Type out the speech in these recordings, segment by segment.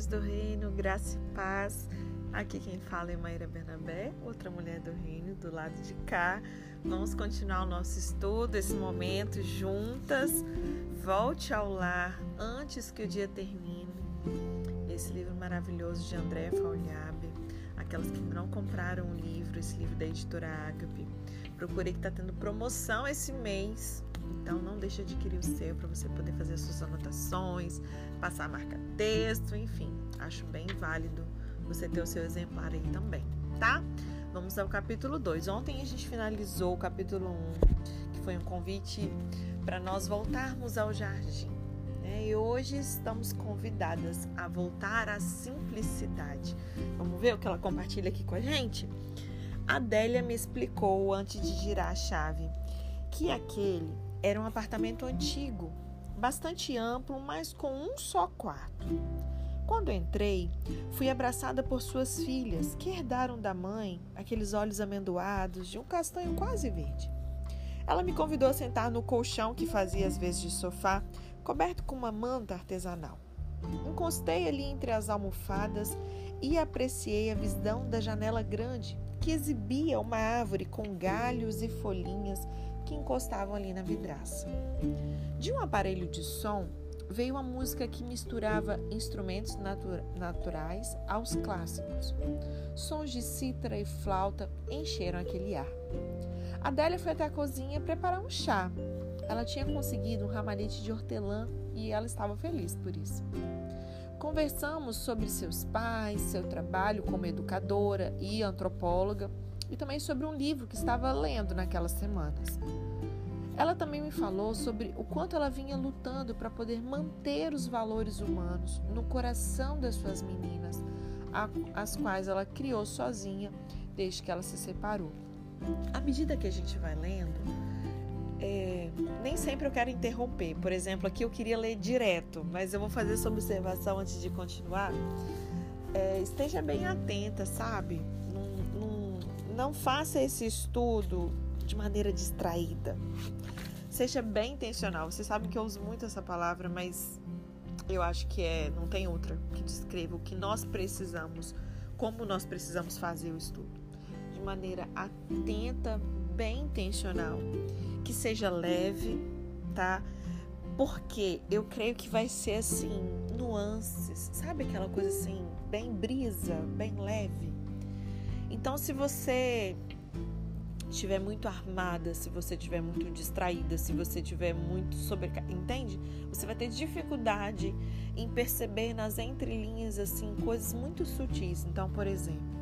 mulheres do reino, graça e paz. Aqui quem fala é Maíra Bernabé, outra mulher do reino, do lado de cá. Vamos continuar o nosso estudo, esse momento juntas. Volte ao lar antes que o dia termine. Esse livro maravilhoso de André Faulhaber. Aquelas que não compraram o livro, esse livro da editora Agape. Procurei que está tendo promoção esse mês. Então não deixe de adquirir o seu para você poder fazer as suas anotações, passar a marca texto, enfim. Acho bem válido você ter o seu exemplar aí também, tá? Vamos ao capítulo 2. Ontem a gente finalizou o capítulo 1, um, que foi um convite para nós voltarmos ao jardim. Né? E hoje estamos convidadas a voltar à simplicidade. Vamos ver o que ela compartilha aqui com a gente? Adélia me explicou antes de girar a chave que aquele era um apartamento antigo, bastante amplo, mas com um só quarto. Quando entrei, fui abraçada por suas filhas, que herdaram da mãe aqueles olhos amendoados de um castanho quase verde. Ela me convidou a sentar no colchão que fazia às vezes de sofá, coberto com uma manta artesanal. Encostei ali entre as almofadas e apreciei a visão da janela grande que exibia uma árvore com galhos e folhinhas que encostavam ali na vidraça. De um aparelho de som veio uma música que misturava instrumentos naturais aos clássicos. Sons de cítara e flauta encheram aquele ar. Adélia foi até a cozinha preparar um chá. Ela tinha conseguido um ramalhete de hortelã e ela estava feliz por isso. Conversamos sobre seus pais, seu trabalho como educadora e antropóloga e também sobre um livro que estava lendo naquelas semanas. Ela também me falou sobre o quanto ela vinha lutando para poder manter os valores humanos no coração das suas meninas, as quais ela criou sozinha desde que ela se separou. À medida que a gente vai lendo, é, nem sempre eu quero interromper. Por exemplo, aqui eu queria ler direto, mas eu vou fazer essa observação antes de continuar. É, esteja bem atenta, sabe? Não, faça esse estudo de maneira distraída. Seja bem intencional. Você sabe que eu uso muito essa palavra, mas eu acho que é, não tem outra que descreva o que nós precisamos, como nós precisamos fazer o estudo. De maneira atenta, bem intencional que seja leve, tá? Porque eu creio que vai ser assim, nuances, sabe aquela coisa assim, bem brisa, bem leve. Então, se você estiver muito armada, se você estiver muito distraída, se você estiver muito sobrecarregada, entende? Você vai ter dificuldade em perceber nas entrelinhas assim coisas muito sutis. Então, por exemplo,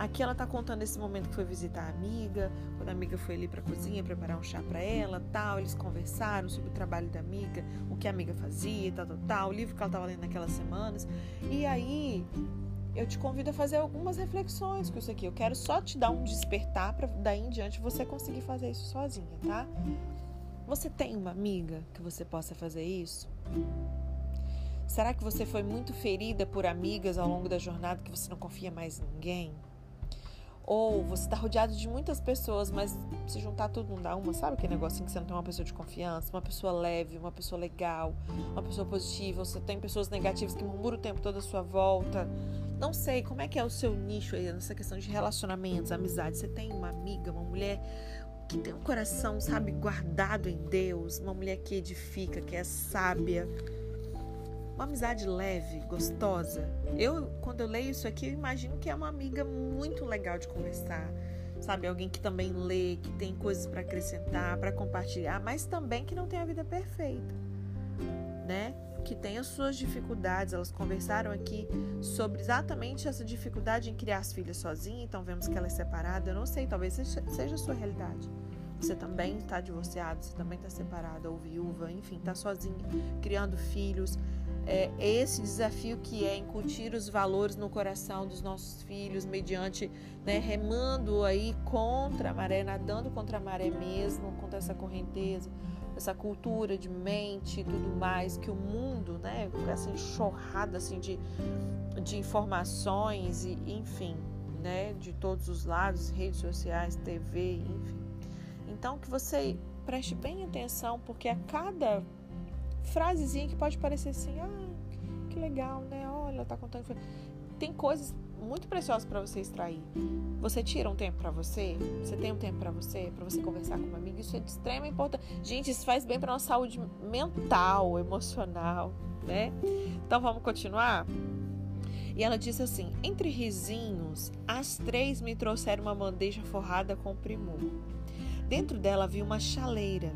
Aqui ela tá contando esse momento que foi visitar a amiga, quando a amiga foi ali para cozinha preparar um chá para ela, tal, eles conversaram sobre o trabalho da amiga, o que a amiga fazia, tal, tal, tal, o livro que ela estava lendo naquelas semanas. E aí eu te convido a fazer algumas reflexões com isso aqui. Eu quero só te dar um despertar para daí em diante você conseguir fazer isso sozinha, tá? Você tem uma amiga que você possa fazer isso? Será que você foi muito ferida por amigas ao longo da jornada que você não confia mais em ninguém? Ou você está rodeado de muitas pessoas, mas se juntar tudo não dá uma, sabe aquele negocinho que você não tem uma pessoa de confiança, uma pessoa leve, uma pessoa legal, uma pessoa positiva, você tem pessoas negativas que murmuram o tempo todo à sua volta. Não sei, como é que é o seu nicho aí nessa questão de relacionamentos, amizade? Você tem uma amiga, uma mulher que tem um coração, sabe, guardado em Deus, uma mulher que edifica, que é sábia, uma amizade leve, gostosa. Eu, quando eu leio isso aqui, eu imagino que é uma amiga muito legal de conversar. Sabe, alguém que também lê, que tem coisas para acrescentar, para compartilhar, mas também que não tem a vida perfeita, né? Que tem as suas dificuldades. Elas conversaram aqui sobre exatamente essa dificuldade em criar as filhas sozinha, então vemos que ela é separada. Eu não sei, talvez seja a sua realidade. Você também está divorciado, você também está separada ou viúva, enfim, está sozinha, criando filhos, é, esse desafio que é incutir os valores no coração dos nossos filhos, mediante né, remando aí contra a maré, nadando contra a maré mesmo, contra essa correnteza, essa cultura de mente e tudo mais, que o mundo, né, essa enxurrada assim de, de informações e enfim, né, de todos os lados, redes sociais, TV, enfim. Então que você preste bem atenção, porque a cada frasezinha que pode parecer assim, ah, que legal, né? Olha, tá contando. Tem coisas muito preciosas para você extrair. Você tira um tempo para você? Você tem um tempo para você? Para você conversar com uma amiga? Isso é de extrema importância. Gente, isso faz bem para nossa saúde mental, emocional, né? Então vamos continuar? E ela disse assim: Entre risinhos, as três me trouxeram uma bandeja forrada com primor. Dentro dela havia uma chaleira,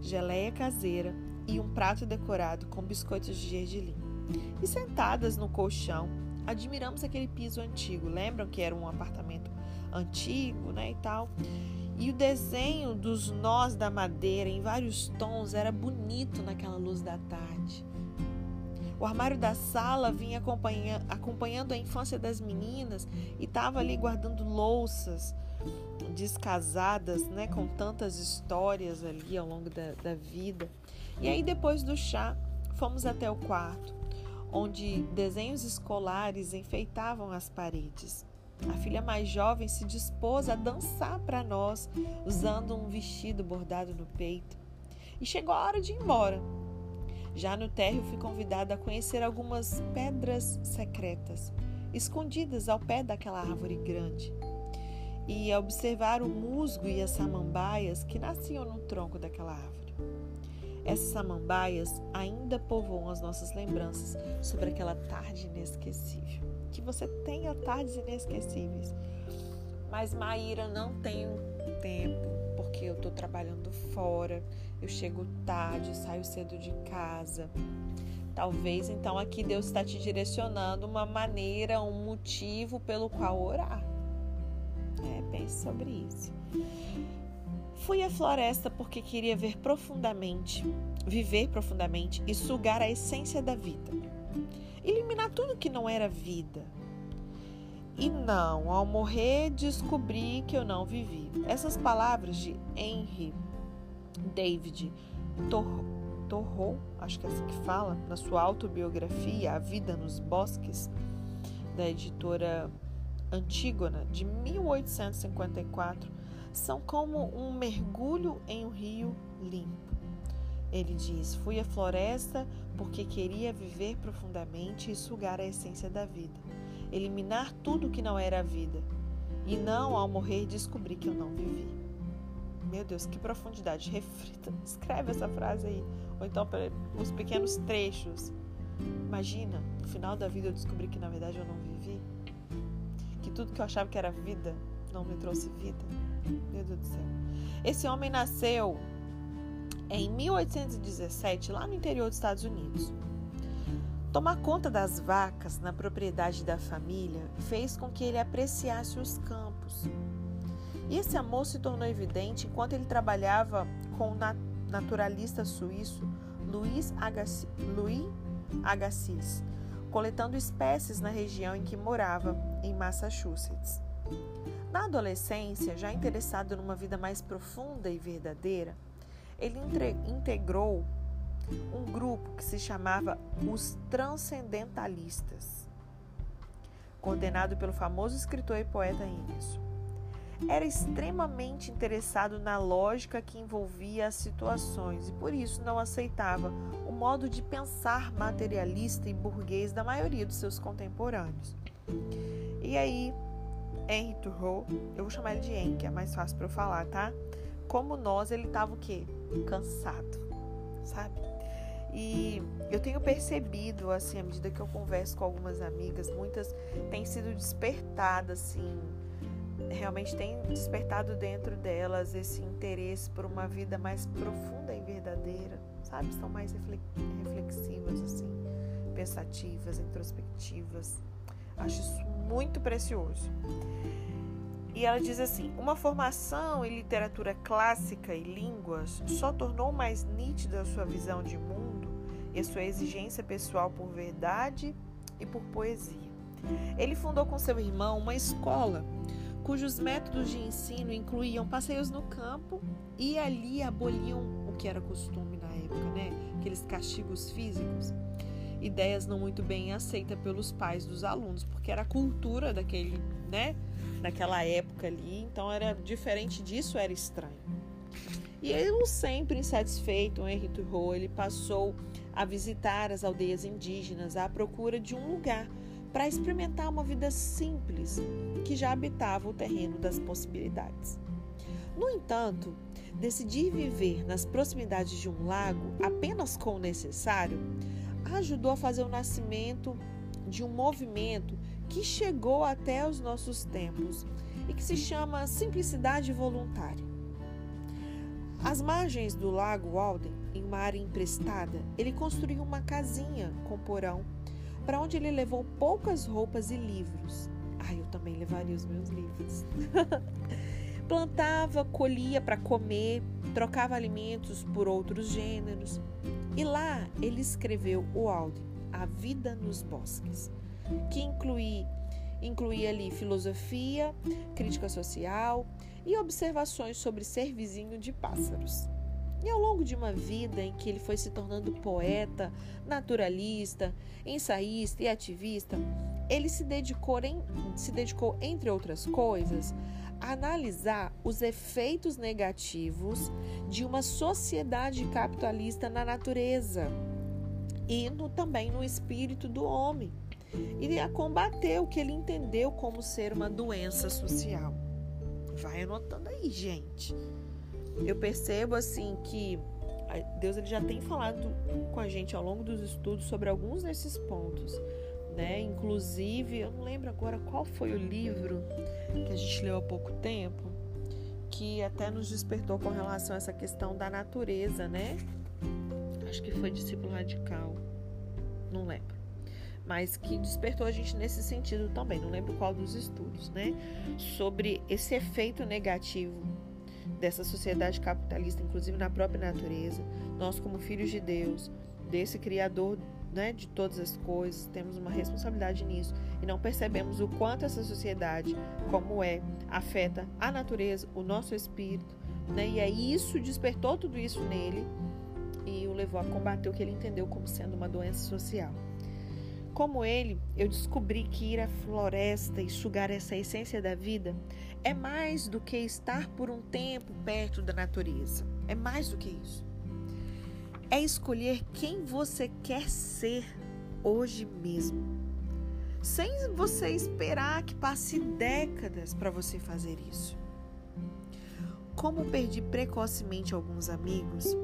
geleia caseira e um prato decorado com biscoitos de gergelim. E sentadas no colchão, admiramos aquele piso antigo. Lembram que era um apartamento antigo, né, e tal? E o desenho dos nós da madeira em vários tons era bonito naquela luz da tarde. O armário da sala vinha acompanhando a infância das meninas e estava ali guardando louças descasadas, né, com tantas histórias ali ao longo da, da vida. E aí, depois do chá, fomos até o quarto, onde desenhos escolares enfeitavam as paredes. A filha mais jovem se dispôs a dançar para nós, usando um vestido bordado no peito. E chegou a hora de ir embora. Já no térreo fui convidada a conhecer algumas pedras secretas, escondidas ao pé daquela árvore grande, e a observar o musgo e as samambaias que nasciam no tronco daquela árvore. Essas samambaias ainda povoam as nossas lembranças sobre aquela tarde inesquecível. Que você tenha tardes inesquecíveis. Mas Maíra não tem tempo, porque eu estou trabalhando fora eu chego tarde, saio cedo de casa. Talvez então aqui Deus está te direcionando uma maneira, um motivo pelo qual orar. É, pense sobre isso. Fui à floresta porque queria ver profundamente, viver profundamente e sugar a essência da vida. Eliminar tudo que não era vida. E não, ao morrer, descobri que eu não vivi. Essas palavras de Henry David Thoreau, acho que é assim que fala, na sua autobiografia A Vida nos Bosques, da editora Antígona, de 1854, são como um mergulho em um rio limpo. Ele diz: Fui à floresta porque queria viver profundamente e sugar a essência da vida, eliminar tudo que não era a vida, e não, ao morrer, descobrir que eu não vivi. Meu Deus, que profundidade. Reflita, escreve essa frase aí. Ou então os pequenos trechos. Imagina, no final da vida eu descobri que na verdade eu não vivi. Que tudo que eu achava que era vida não me trouxe vida. Meu Deus do céu. Esse homem nasceu em 1817, lá no interior dos Estados Unidos. Tomar conta das vacas na propriedade da família fez com que ele apreciasse os campos e esse amor se tornou evidente enquanto ele trabalhava com o naturalista suíço Louis Agassiz, coletando espécies na região em que morava, em Massachusetts. Na adolescência, já interessado numa vida mais profunda e verdadeira, ele integrou um grupo que se chamava os Transcendentalistas, coordenado pelo famoso escritor e poeta Emerson era extremamente interessado na lógica que envolvia as situações e por isso não aceitava o modo de pensar materialista e burguês da maioria dos seus contemporâneos. E aí, Henry Thoreau, eu vou chamar ele de Henry, é mais fácil para eu falar, tá? Como nós, ele estava o quê? Cansado, sabe? E eu tenho percebido, assim, à medida que eu converso com algumas amigas, muitas têm sido despertadas, assim, realmente tem despertado dentro delas esse interesse por uma vida mais profunda e verdadeira, sabe? Estão mais reflexivas, assim, pensativas, introspectivas. Acho isso muito precioso. E ela diz assim: uma formação em literatura clássica e línguas só tornou mais nítida a sua visão de mundo e a sua exigência pessoal por verdade e por poesia. Ele fundou com seu irmão uma escola cujos métodos de ensino incluíam passeios no campo e ali aboliam o que era costume na época, né? Aqueles castigos físicos. Ideias não muito bem aceitas pelos pais dos alunos, porque era a cultura daquele, né? Daquela época ali, então era diferente disso, era estranho. E ele sempre insatisfeito, o Henry Thoreau, ele passou a visitar as aldeias indígenas à procura de um lugar para experimentar uma vida simples que já habitava o terreno das possibilidades. No entanto, decidir viver nas proximidades de um lago apenas com o necessário ajudou a fazer o nascimento de um movimento que chegou até os nossos tempos e que se chama simplicidade voluntária. Às margens do lago Walden, em uma área emprestada, ele construiu uma casinha com porão para onde ele levou poucas roupas e livros. Ah, eu também levaria os meus livros. Plantava, colhia para comer, trocava alimentos por outros gêneros. E lá ele escreveu o Alden, A Vida nos Bosques, que inclui, incluía ali filosofia, crítica social e observações sobre ser vizinho de pássaros. E ao longo de uma vida em que ele foi se tornando poeta, naturalista, ensaísta e ativista, ele se dedicou, em, se dedicou entre outras coisas, analisar os efeitos negativos de uma sociedade capitalista na natureza e no, também no espírito do homem, e a combater o que ele entendeu como ser uma doença social. Vai anotando aí, gente. Eu percebo assim que Deus ele já tem falado com a gente ao longo dos estudos sobre alguns desses pontos né? Inclusive, eu não lembro agora qual foi o livro que a gente leu há pouco tempo, que até nos despertou com relação a essa questão da natureza, né? Acho que foi Discípulo Radical, não lembro. Mas que despertou a gente nesse sentido também, não lembro qual dos estudos, né? Sobre esse efeito negativo dessa sociedade capitalista, inclusive na própria natureza. Nós, como filhos de Deus, desse Criador né, de todas as coisas, temos uma responsabilidade nisso e não percebemos o quanto essa sociedade, como é, afeta a natureza, o nosso espírito, né, e aí isso despertou tudo isso nele e o levou a combater o que ele entendeu como sendo uma doença social. Como ele, eu descobri que ir à floresta e sugar essa essência da vida é mais do que estar por um tempo perto da natureza. É mais do que isso é escolher quem você quer ser hoje mesmo, sem você esperar que passe décadas para você fazer isso. Como perdi precocemente alguns amigos,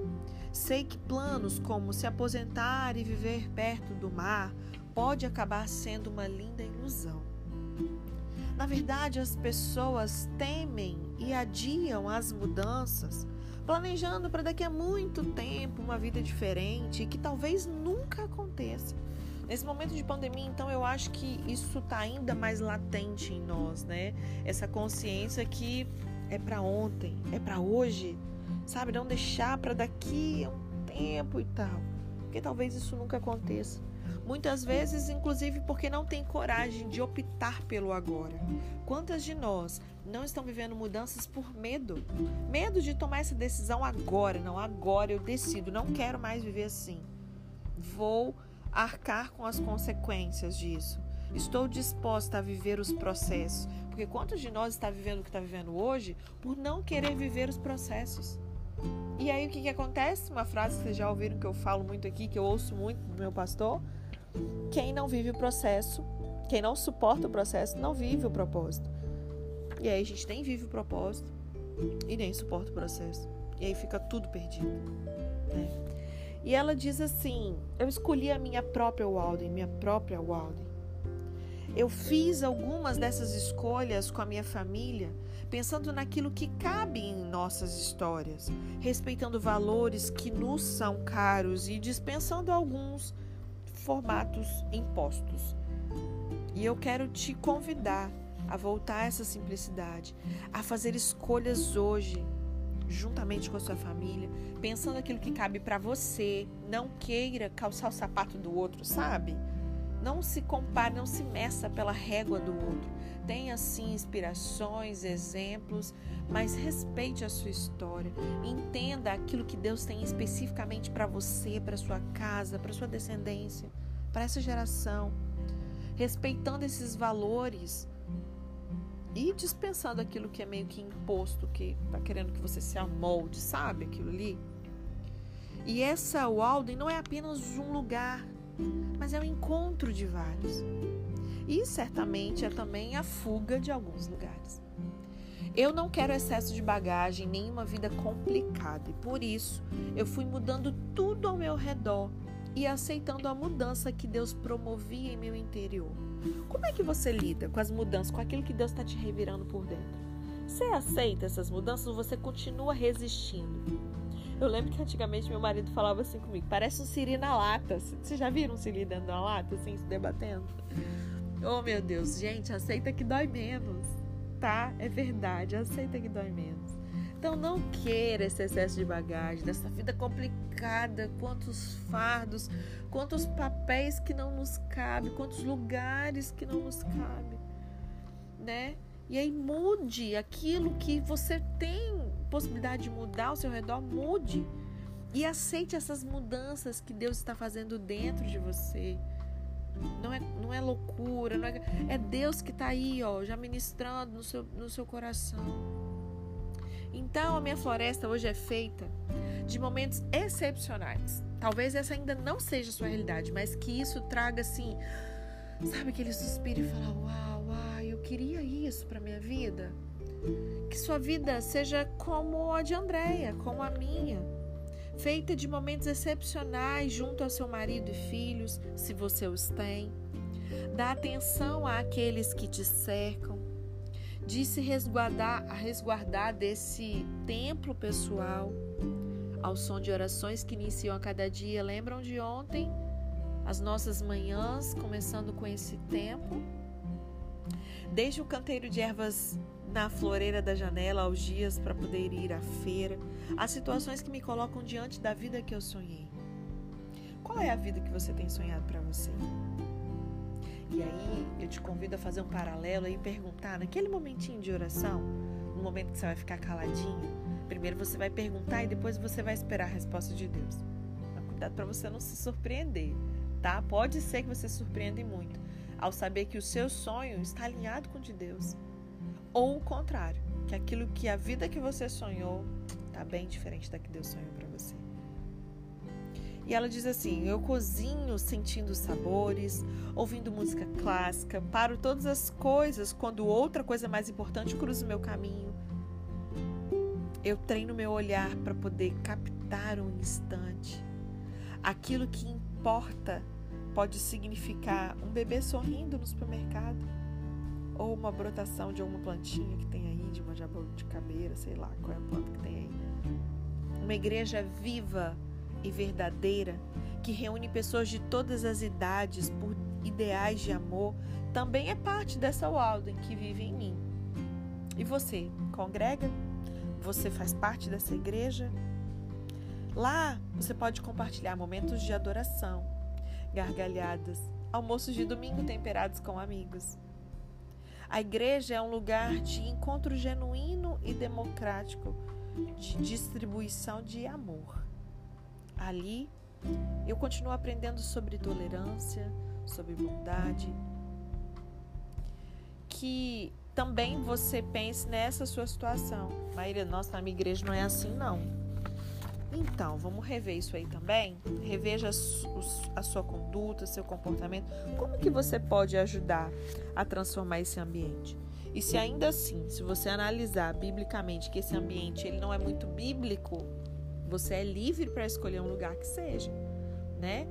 sei que planos como se aposentar e viver perto do mar pode acabar sendo uma linda ilusão. Na verdade, as pessoas temem e adiam as mudanças planejando para daqui a muito tempo uma vida diferente que talvez nunca aconteça. Nesse momento de pandemia, então, eu acho que isso está ainda mais latente em nós, né? Essa consciência que é para ontem, é para hoje, sabe? Não deixar para daqui a um tempo e tal, porque talvez isso nunca aconteça. Muitas vezes, inclusive, porque não tem coragem de optar pelo agora. Quantas de nós não estão vivendo mudanças por medo? Medo de tomar essa decisão agora. Não, agora eu decido, não quero mais viver assim. Vou arcar com as consequências disso. Estou disposta a viver os processos. Porque quantos de nós está vivendo o que está vivendo hoje por não querer viver os processos? E aí o que, que acontece? Uma frase que vocês já ouviram que eu falo muito aqui, que eu ouço muito do meu pastor. Quem não vive o processo, quem não suporta o processo, não vive o propósito. E aí a gente nem vive o propósito e nem suporta o processo. E aí fica tudo perdido. Né? E ela diz assim: Eu escolhi a minha própria Walden, minha própria Walden. Eu fiz algumas dessas escolhas com a minha família, pensando naquilo que cabe em nossas histórias, respeitando valores que nos são caros e dispensando alguns formatos impostos. E eu quero te convidar a voltar a essa simplicidade, a fazer escolhas hoje, juntamente com a sua família, pensando aquilo que cabe para você. Não queira calçar o sapato do outro, sabe? Não se compare, não se meça pela régua do outro. Tenha sim inspirações, exemplos, mas respeite a sua história. Entenda aquilo que Deus tem especificamente para você, para sua casa, para sua descendência, para essa geração. Respeitando esses valores e dispensando aquilo que é meio que imposto, que está querendo que você se amolde, sabe? Aquilo ali. E essa Walden não é apenas um lugar, mas é um encontro de vários. E certamente é também a fuga de alguns lugares. Eu não quero excesso de bagagem nem uma vida complicada e por isso eu fui mudando tudo ao meu redor e aceitando a mudança que Deus promovia em meu interior. Como é que você lida com as mudanças, com aquilo que Deus está te revirando por dentro? Você aceita essas mudanças ou você continua resistindo? Eu lembro que antigamente meu marido falava assim comigo: parece um siri na lata. Vocês já viram um siri dentro da lata, assim, se debatendo? Oh, meu Deus, gente, aceita que dói menos, tá? É verdade, aceita que dói menos. Então não queira esse excesso de bagagem, dessa vida complicada, quantos fardos, quantos papéis que não nos cabe, quantos lugares que não nos cabe, né? E aí mude aquilo que você tem possibilidade de mudar ao seu redor, mude. E aceite essas mudanças que Deus está fazendo dentro de você. Não é, não é loucura, não é, é Deus que está aí, ó, já ministrando no seu, no seu coração. Então, a minha floresta hoje é feita de momentos excepcionais. Talvez essa ainda não seja a sua realidade, mas que isso traga assim, sabe, aquele suspiro e falar: Uau, uau, eu queria isso para minha vida. Que sua vida seja como a de Andréia, como a minha, feita de momentos excepcionais junto ao seu marido e filhos, se você os tem. Dá atenção àqueles que te cercam, de se resguardar, resguardar desse templo pessoal, ao som de orações que iniciam a cada dia. Lembram de ontem? As nossas manhãs, começando com esse tempo. Desde o canteiro de ervas na floreira da janela aos dias para poder ir à feira, as situações que me colocam diante da vida que eu sonhei. Qual é a vida que você tem sonhado para você? E aí eu te convido a fazer um paralelo e perguntar naquele momentinho de oração, no momento que você vai ficar caladinho, primeiro você vai perguntar e depois você vai esperar a resposta de Deus. Mas cuidado para você não se surpreender, tá? Pode ser que você surpreenda muito ao saber que o seu sonho está alinhado com o de Deus. Ou o contrário, que aquilo que a vida que você sonhou está bem diferente da que Deus sonhou para você. E ela diz assim: Eu cozinho sentindo sabores, ouvindo música clássica, paro todas as coisas quando outra coisa mais importante cruza o meu caminho. Eu treino meu olhar para poder captar um instante. Aquilo que importa pode significar um bebê sorrindo no supermercado ou uma brotação de alguma plantinha que tem aí, de uma jabuticabeira, sei lá qual é a planta que tem aí. Uma igreja viva e verdadeira que reúne pessoas de todas as idades por ideais de amor também é parte dessa Walden que vive em mim. E você, congrega? Você faz parte dessa igreja? Lá você pode compartilhar momentos de adoração, gargalhadas, almoços de domingo temperados com amigos. A igreja é um lugar de encontro genuíno e democrático, de distribuição de amor. Ali, eu continuo aprendendo sobre tolerância, sobre bondade. Que também você pense nessa sua situação. Maíra, nossa, na minha igreja não é assim, não. Então, vamos rever isso aí também. Reveja a sua conduta, seu comportamento. Como que você pode ajudar a transformar esse ambiente? E se ainda assim, se você analisar biblicamente que esse ambiente ele não é muito bíblico, você é livre para escolher um lugar que seja, né?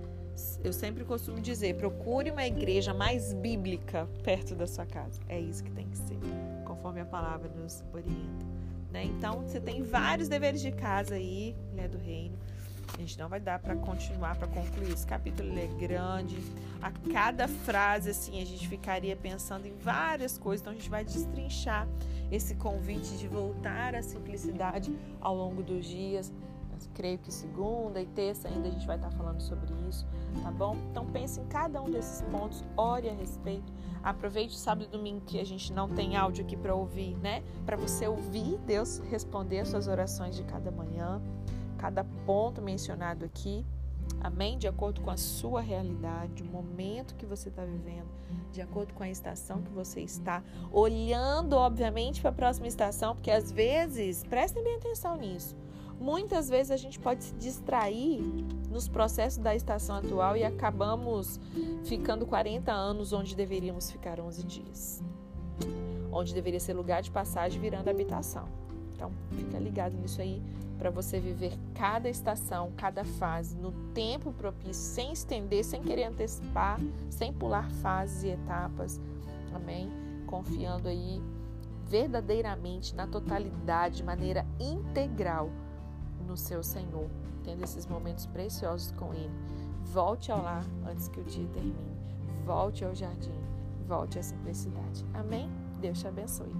Eu sempre costumo dizer, procure uma igreja mais bíblica perto da sua casa. É isso que tem que ser, conforme a palavra nos orienta. Né? Então, você tem vários deveres de casa aí, mulher do reino. A gente não vai dar para continuar, para concluir. Esse capítulo é grande. A cada frase, assim, a gente ficaria pensando em várias coisas. Então, a gente vai destrinchar esse convite de voltar à simplicidade ao longo dos dias. Creio que segunda e terça ainda a gente vai estar falando sobre isso, tá bom? Então, pense em cada um desses pontos, ore a respeito. Aproveite o sábado e domingo que a gente não tem áudio aqui para ouvir, né? Para você ouvir Deus responder as suas orações de cada manhã, cada ponto mencionado aqui. Amém? De acordo com a sua realidade, o momento que você está vivendo, de acordo com a estação que você está, olhando, obviamente, para a próxima estação, porque às vezes, prestem bem atenção nisso, Muitas vezes a gente pode se distrair nos processos da estação atual e acabamos ficando 40 anos onde deveríamos ficar 11 dias. Onde deveria ser lugar de passagem virando habitação. Então, fica ligado nisso aí para você viver cada estação, cada fase no tempo propício, sem estender, sem querer antecipar, sem pular fases e etapas. Amém? Confiando aí verdadeiramente na totalidade, de maneira integral no seu Senhor, tendo esses momentos preciosos com Ele. Volte ao lar antes que o dia termine. Volte ao jardim. Volte à simplicidade. Amém? Deus te abençoe.